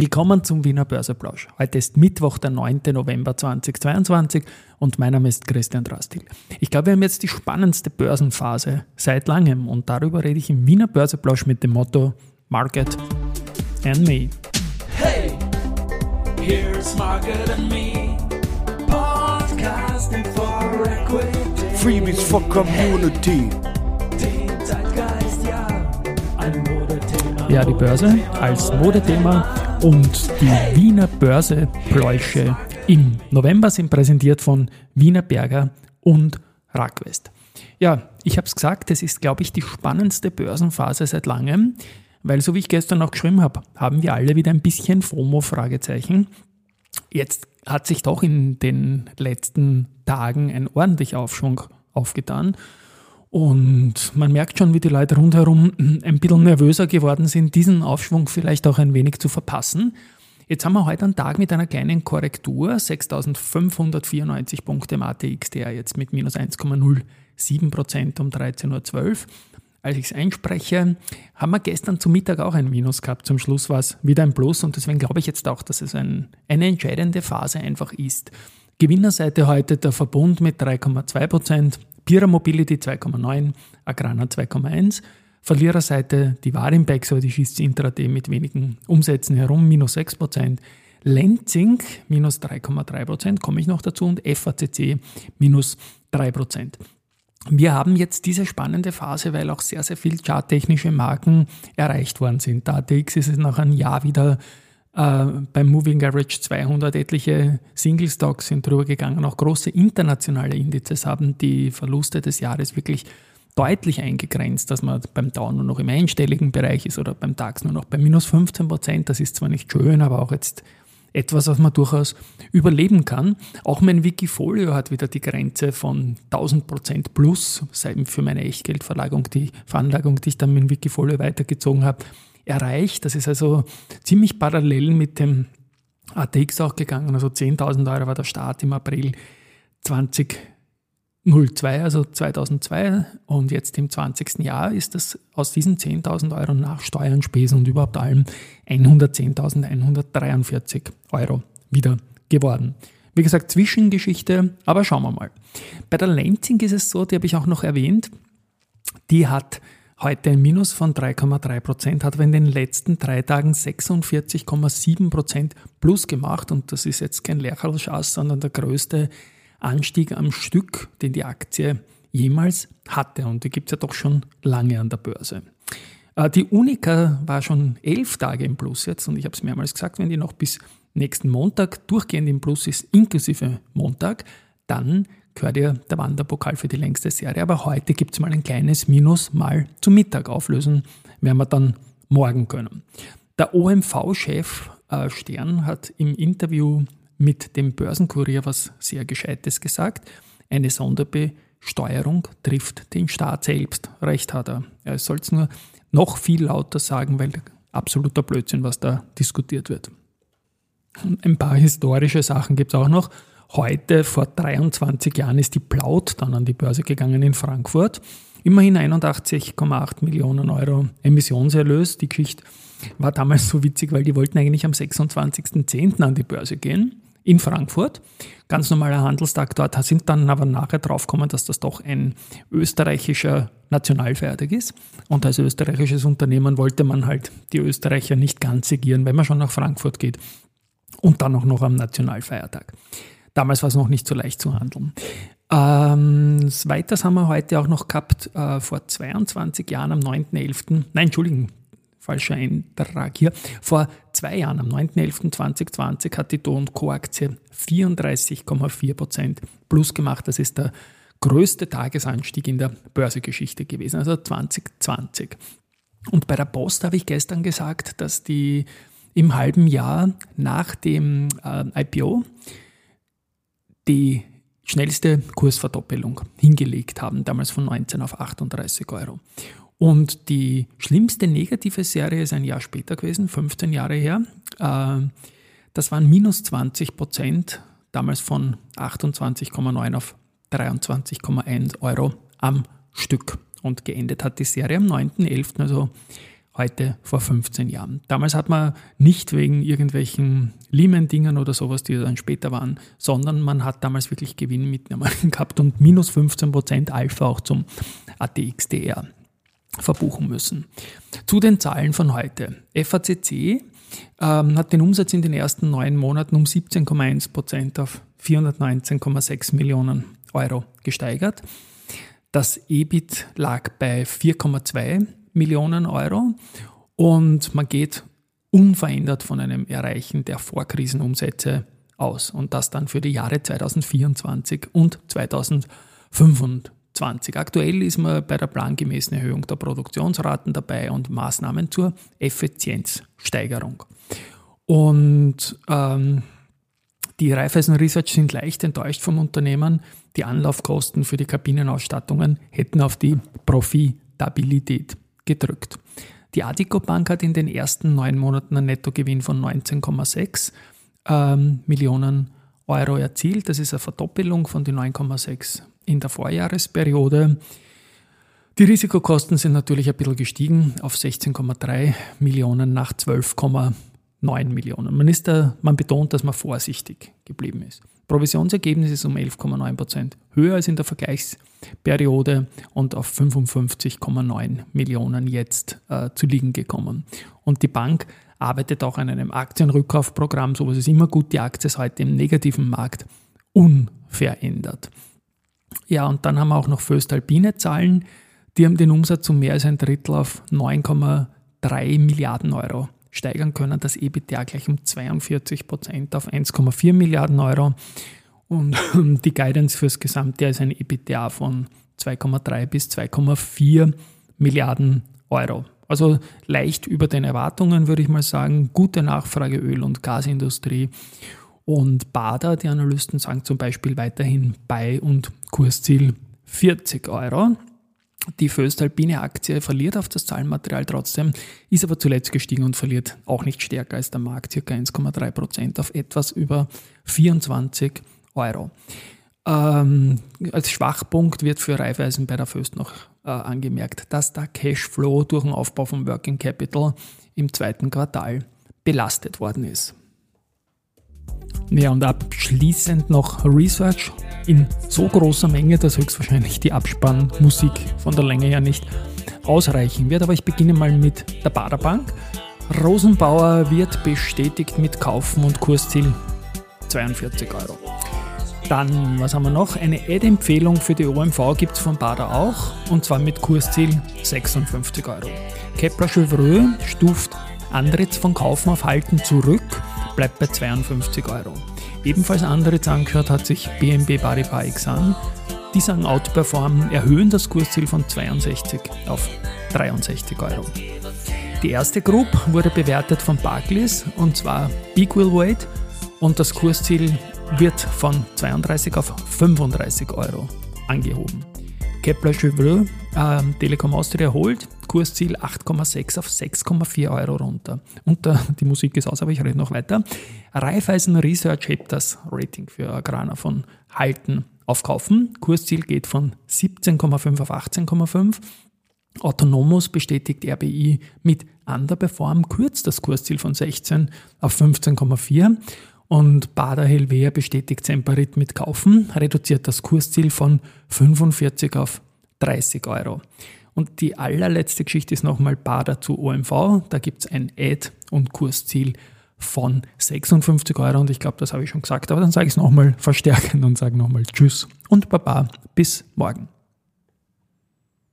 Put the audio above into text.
Willkommen zum Wiener Börseplausch. Heute ist Mittwoch, der 9. November 2022 und mein Name ist Christian Drastil. Ich glaube, wir haben jetzt die spannendste Börsenphase seit langem und darüber rede ich im Wiener Börseplausch mit dem Motto Market and Me. Hey, here's Market and Me, podcasting for equity. Freebies for Community. Ja, die Börse als Modethema und die Wiener Börsepläusche im November sind präsentiert von Wiener Berger und Rackwest. Ja, ich habe es gesagt, es ist, glaube ich, die spannendste Börsenphase seit langem, weil so wie ich gestern auch geschrieben habe, haben wir alle wieder ein bisschen FOMO-Fragezeichen. Jetzt hat sich doch in den letzten Tagen ein ordentlicher Aufschwung aufgetan. Und man merkt schon, wie die Leute rundherum ein bisschen nervöser geworden sind, diesen Aufschwung vielleicht auch ein wenig zu verpassen. Jetzt haben wir heute einen Tag mit einer kleinen Korrektur, 6594 Punkte im ATX, der jetzt mit minus 1,07 Prozent um 13.12 Uhr. Als ich es einspreche, haben wir gestern zu Mittag auch ein Minus gehabt. Zum Schluss war es wieder ein Plus und deswegen glaube ich jetzt auch, dass es ein, eine entscheidende Phase einfach ist. Gewinnerseite heute der Verbund mit 3,2 Prozent, Pira Mobility 2,9, Agrana 2,1. Verliererseite die Warimbex, die schießt intraday mit wenigen Umsätzen herum, minus 6%. Lenzing minus 3,3%, komme ich noch dazu, und FACC minus 3%. Wir haben jetzt diese spannende Phase, weil auch sehr, sehr viel charttechnische Marken erreicht worden sind. Da ATX ist es nach einem Jahr wieder äh, beim Moving Average 200 etliche Single Stocks sind drüber gegangen. Auch große internationale Indizes haben die Verluste des Jahres wirklich deutlich eingegrenzt, dass man beim Down nur noch im einstelligen Bereich ist oder beim DAX nur noch bei minus 15 Prozent. Das ist zwar nicht schön, aber auch jetzt etwas, was man durchaus überleben kann. Auch mein Wikifolio hat wieder die Grenze von 1000 Prozent plus für meine Echtgeldverlagerung, die Veranlagung, die ich dann mit Wikifolio weitergezogen habe, erreicht. Das ist also ziemlich parallel mit dem ATX auch gegangen. Also 10.000 Euro war der Start im April 2002, also 2002. Und jetzt im 20. Jahr ist das aus diesen 10.000 Euro nach Steuern, Spesen und überhaupt allem 110.143 Euro wieder geworden. Wie gesagt, Zwischengeschichte, aber schauen wir mal. Bei der Lenzing ist es so, die habe ich auch noch erwähnt, die hat heute ein Minus von 3,3 Prozent, hat aber in den letzten drei Tagen 46,7 Prozent plus gemacht. Und das ist jetzt kein Lerchalschaß, sondern der größte Anstieg am Stück, den die Aktie jemals hatte. Und die gibt es ja doch schon lange an der Börse. Äh, die Unica war schon elf Tage im Plus jetzt. Und ich habe es mehrmals gesagt, wenn die noch bis nächsten Montag durchgehend im Plus ist, inklusive Montag, dann gehört ja der Wanderpokal für die längste Serie. Aber heute gibt es mal ein kleines Minus mal zum Mittag auflösen, werden wir dann morgen können. Der OMV-Chef äh, Stern hat im Interview mit dem Börsenkurier was sehr Gescheites gesagt. Eine Sonderbesteuerung trifft den Staat selbst. Recht hat er. Er soll es nur noch viel lauter sagen, weil absoluter Blödsinn, was da diskutiert wird. Ein paar historische Sachen gibt es auch noch. Heute, vor 23 Jahren, ist die Plaut dann an die Börse gegangen in Frankfurt. Immerhin 81,8 Millionen Euro Emissionserlös. Die Geschichte war damals so witzig, weil die wollten eigentlich am 26.10. an die Börse gehen in Frankfurt. Ganz normaler Handelstag dort, sind dann aber nachher draufgekommen, dass das doch ein österreichischer Nationalfeiertag ist. Und als österreichisches Unternehmen wollte man halt die Österreicher nicht ganz segieren, wenn man schon nach Frankfurt geht. Und dann auch noch am Nationalfeiertag. Damals war es noch nicht so leicht zu handeln. Ähm, weiters haben wir heute auch noch gehabt, äh, vor 22 Jahren am 9.11., nein, Entschuldigung, falscher Eintrag hier, vor zwei Jahren, am 9.11.2020, hat die Do Co. Aktie 34,4% plus gemacht. Das ist der größte Tagesanstieg in der Börsegeschichte gewesen, also 2020. Und bei der Post habe ich gestern gesagt, dass die im halben Jahr nach dem äh, IPO die schnellste Kursverdoppelung hingelegt haben, damals von 19 auf 38 Euro. Und die schlimmste negative Serie ist ein Jahr später gewesen, 15 Jahre her. Äh, das waren minus 20 Prozent, damals von 28,9 auf 23,1 Euro am Stück. Und geendet hat die Serie am 9.11., also heute vor 15 Jahren. Damals hat man nicht wegen irgendwelchen Lehman-Dingern oder sowas, die dann später waren, sondern man hat damals wirklich Gewinn mitgenommen gehabt und minus 15% Alpha auch zum ATXDR verbuchen müssen. Zu den Zahlen von heute. FACC ähm, hat den Umsatz in den ersten neun Monaten um 17,1% auf 419,6 Millionen Euro gesteigert. Das EBIT lag bei 4,2 Millionen Euro und man geht unverändert von einem Erreichen der Vorkrisenumsätze aus und das dann für die Jahre 2024 und 2025. Aktuell ist man bei der plangemäßen Erhöhung der Produktionsraten dabei und Maßnahmen zur Effizienzsteigerung. Und ähm, die Raiffeisen Research sind leicht enttäuscht vom Unternehmen. Die Anlaufkosten für die Kabinenausstattungen hätten auf die Profitabilität gedrückt. Die Adico Bank hat in den ersten neun Monaten einen Nettogewinn von 19,6 ähm, Millionen Euro erzielt. Das ist eine Verdoppelung von den 9,6 in der Vorjahresperiode. Die Risikokosten sind natürlich ein bisschen gestiegen auf 16,3 Millionen nach 12,9 Millionen. Man, ist da, man betont, dass man vorsichtig geblieben ist. Provisionsergebnis ist um 11,9 Prozent höher als in der Vergleichsperiode und auf 55,9 Millionen jetzt äh, zu liegen gekommen. Und die Bank arbeitet auch an einem Aktienrückkaufprogramm. Sowas ist immer gut. Die Aktie ist heute im negativen Markt unverändert. Ja, und dann haben wir auch noch Föstalpine Zahlen. Die haben den Umsatz um mehr als ein Drittel auf 9,3 Milliarden Euro steigern können, das EBITDA gleich um 42 Prozent auf 1,4 Milliarden Euro. Und die Guidance fürs Gesamtjahr ist ein EBITDA von 2,3 bis 2,4 Milliarden Euro. Also leicht über den Erwartungen, würde ich mal sagen. Gute Nachfrage Öl- und Gasindustrie. Und Bader, die Analysten sagen zum Beispiel weiterhin bei und Kursziel 40 Euro. Die Föstalpine Aktie verliert auf das Zahlenmaterial trotzdem, ist aber zuletzt gestiegen und verliert auch nicht stärker als der Markt, ca. 1,3 Prozent auf etwas über 24 Euro. Ähm, als Schwachpunkt wird für Raiffeisen bei der Föst noch äh, angemerkt, dass der Cashflow durch den Aufbau von Working Capital im zweiten Quartal belastet worden ist. Ja, und abschließend noch Research in so großer Menge, dass höchstwahrscheinlich die Abspannmusik von der Länge her nicht ausreichen wird. Aber ich beginne mal mit der Baderbank. Rosenbauer wird bestätigt mit Kaufen und Kursziel 42 Euro. Dann, was haben wir noch? Eine Ad-Empfehlung für die OMV gibt es von Bader auch, und zwar mit Kursziel 56 Euro. Kepler Chevreux stuft Andritz von Kaufen auf Halten zurück bleibt bei 52 Euro. Ebenfalls andere angeschaut hat sich BNB Paribas Exan. Die sagen Outperform, erhöhen das Kursziel von 62 auf 63 Euro. Die erste Group wurde bewertet von Barclays und zwar Equal Weight und das Kursziel wird von 32 auf 35 Euro angehoben. Kepler Chevreux, äh, Telekom Austria holt, Kursziel 8,6 auf 6,4 Euro runter. Und äh, die Musik ist aus, aber ich rede noch weiter. Raiffeisen Research hebt das Rating für Agrana von Halten auf Kaufen. Kursziel geht von 17,5 auf 18,5. Autonomous bestätigt RBI mit Underperform, kürzt das Kursziel von 16 auf 15,4 und Bader Helvea bestätigt Semperit mit Kaufen, reduziert das Kursziel von 45 auf 30 Euro. Und die allerletzte Geschichte ist nochmal Bader zu OMV. Da gibt es ein Ad- und Kursziel von 56 Euro. Und ich glaube, das habe ich schon gesagt, aber dann sage ich es nochmal verstärken und sage nochmal Tschüss und Baba. Bis morgen.